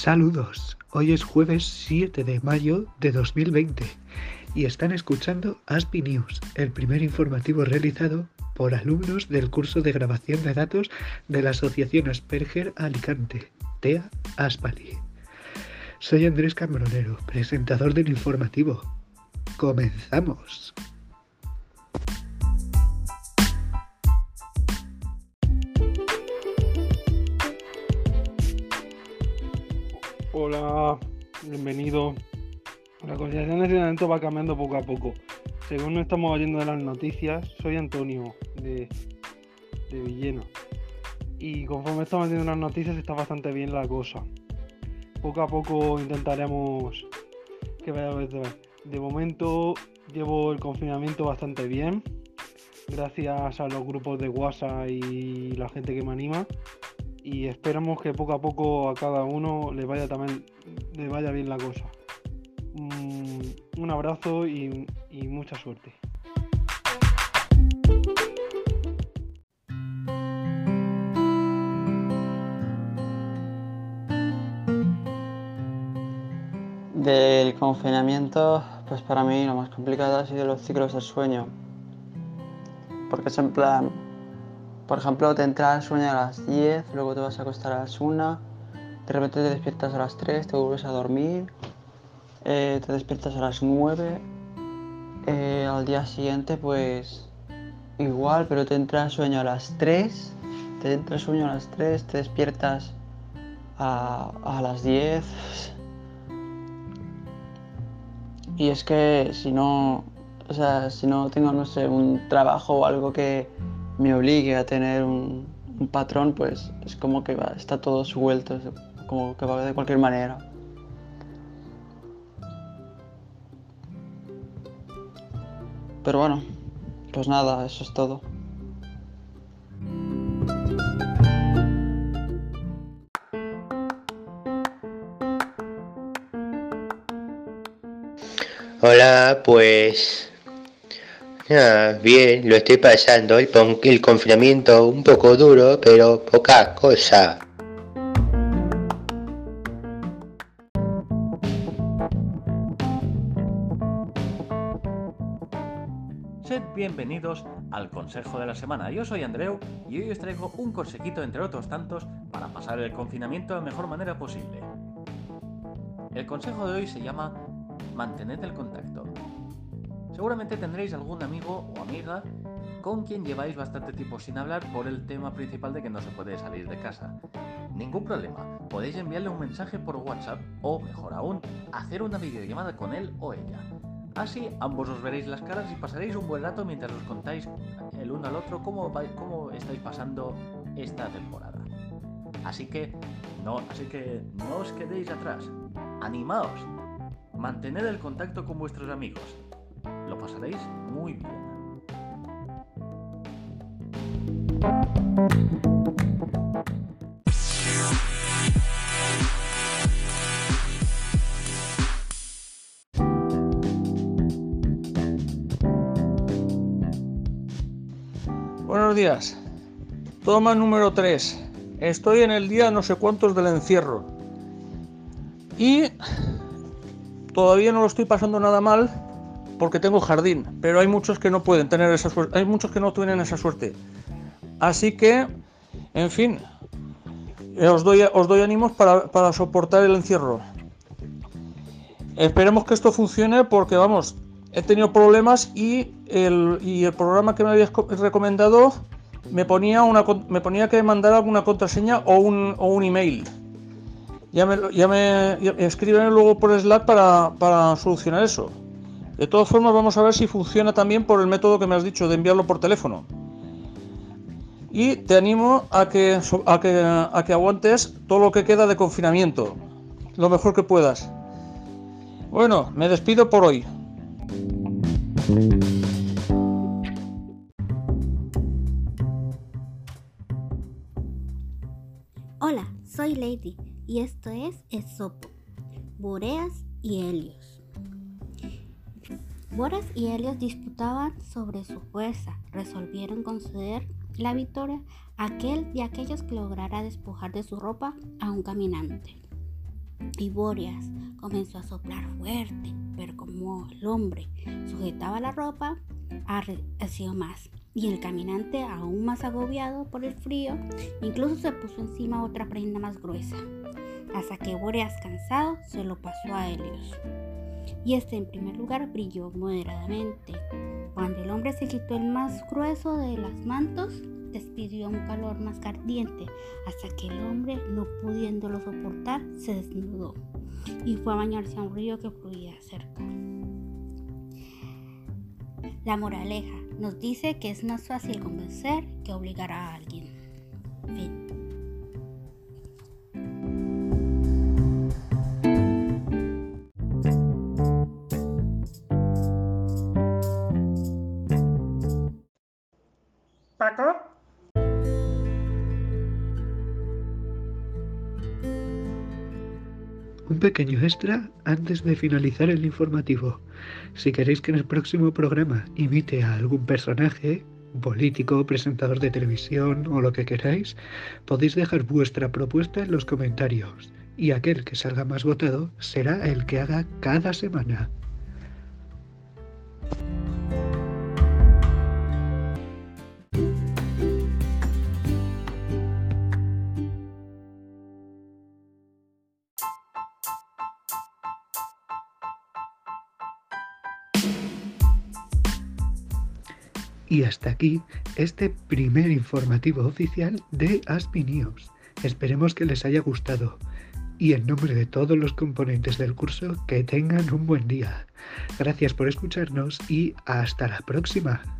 Saludos, hoy es jueves 7 de mayo de 2020 y están escuchando ASPI News, el primer informativo realizado por alumnos del curso de grabación de datos de la Asociación Asperger Alicante, TEA Aspali. Soy Andrés Cambronero, presentador del informativo. ¡Comenzamos! Hola, bienvenido. La concienciación de entrenamiento va cambiando poco a poco. Según nos estamos oyendo de las noticias, soy Antonio de, de Villena. Y conforme estamos viendo las noticias está bastante bien la cosa. Poco a poco intentaremos que vaya a De momento llevo el confinamiento bastante bien. Gracias a los grupos de WhatsApp y la gente que me anima y esperamos que poco a poco a cada uno le vaya también le vaya bien la cosa. Un abrazo y, y mucha suerte. Del confinamiento, pues para mí lo más complicado ha sido los ciclos del sueño. Porque es en plan, por ejemplo, te entra el sueño a las 10, luego te vas a acostar a las 1, de repente te despiertas a las 3, te vuelves a dormir, eh, te despiertas a las 9, eh, al día siguiente pues igual, pero te entra el sueño a las 3, te entra el sueño a las 3, te despiertas a, a las 10. Y es que si no, o sea, si no tengo, no sé, un trabajo o algo que me obligue a tener un, patrón, pues es como que va, está todo suelto, como que va de cualquier manera. Pero bueno, pues nada, eso es todo. Hola, pues Ah, bien, lo estoy pasando. El, el confinamiento un poco duro, pero poca cosa. Sed bienvenidos al Consejo de la Semana. Yo soy Andreu y hoy os traigo un consejito entre otros tantos para pasar el confinamiento de la mejor manera posible. El consejo de hoy se llama Mantened el contacto. Seguramente tendréis algún amigo o amiga con quien lleváis bastante tiempo sin hablar por el tema principal de que no se puede salir de casa. Ningún problema, podéis enviarle un mensaje por WhatsApp o, mejor aún, hacer una videollamada con él o ella. Así ambos os veréis las caras y pasaréis un buen rato mientras os contáis el uno al otro cómo, estáis pasando esta temporada. Así que no, así que no os quedéis atrás. Animaos. Mantened el contacto con vuestros amigos pasaréis muy bien. Buenos días. Toma número 3. Estoy en el día no sé cuántos del encierro. Y todavía no lo estoy pasando nada mal porque tengo jardín, pero hay muchos que no pueden tener esa suerte, hay muchos que no tienen esa suerte. Así que, en fin, os doy, os doy ánimos para, soportar el encierro. Esperemos que esto funcione porque, vamos, he tenido problemas y el, y el programa que me habías recomendado me ponía, una, me ponía que mandar alguna contraseña o un, o un email. Ya me, ya me escriben luego por Slack para solucionar eso. De todas formas, vamos a ver si funciona también por el método que me has dicho de enviarlo por teléfono. Y te animo a que, a que, a que aguantes todo lo que queda de confinamiento, lo mejor que puedas. Bueno, me despido por hoy. Hola, soy Lady y esto es Esopo, Boreas y Helios. Boras y Helios disputaban sobre su fuerza. Resolvieron conceder la victoria a aquel y aquellos que lograra despojar de su ropa a un caminante. y Boreas comenzó a soplar fuerte, pero como el hombre sujetaba la ropa, arreció más. Y el caminante, aún más agobiado por el frío, incluso se puso encima otra prenda más gruesa, hasta que Boreas cansado se lo pasó a Helios. Y este en primer lugar brilló moderadamente. Cuando el hombre se quitó el más grueso de los mantos, despidió un calor más ardiente, hasta que el hombre, no pudiéndolo soportar, se desnudó y fue a bañarse a un río que fluía cerca. La moraleja nos dice que es más fácil convencer que obligar a alguien. Fin. Un pequeño extra antes de finalizar el informativo. Si queréis que en el próximo programa imite a algún personaje, político, presentador de televisión o lo que queráis, podéis dejar vuestra propuesta en los comentarios y aquel que salga más votado será el que haga cada semana. Y hasta aquí este primer informativo oficial de Aspi News. Esperemos que les haya gustado. Y en nombre de todos los componentes del curso, que tengan un buen día. Gracias por escucharnos y hasta la próxima.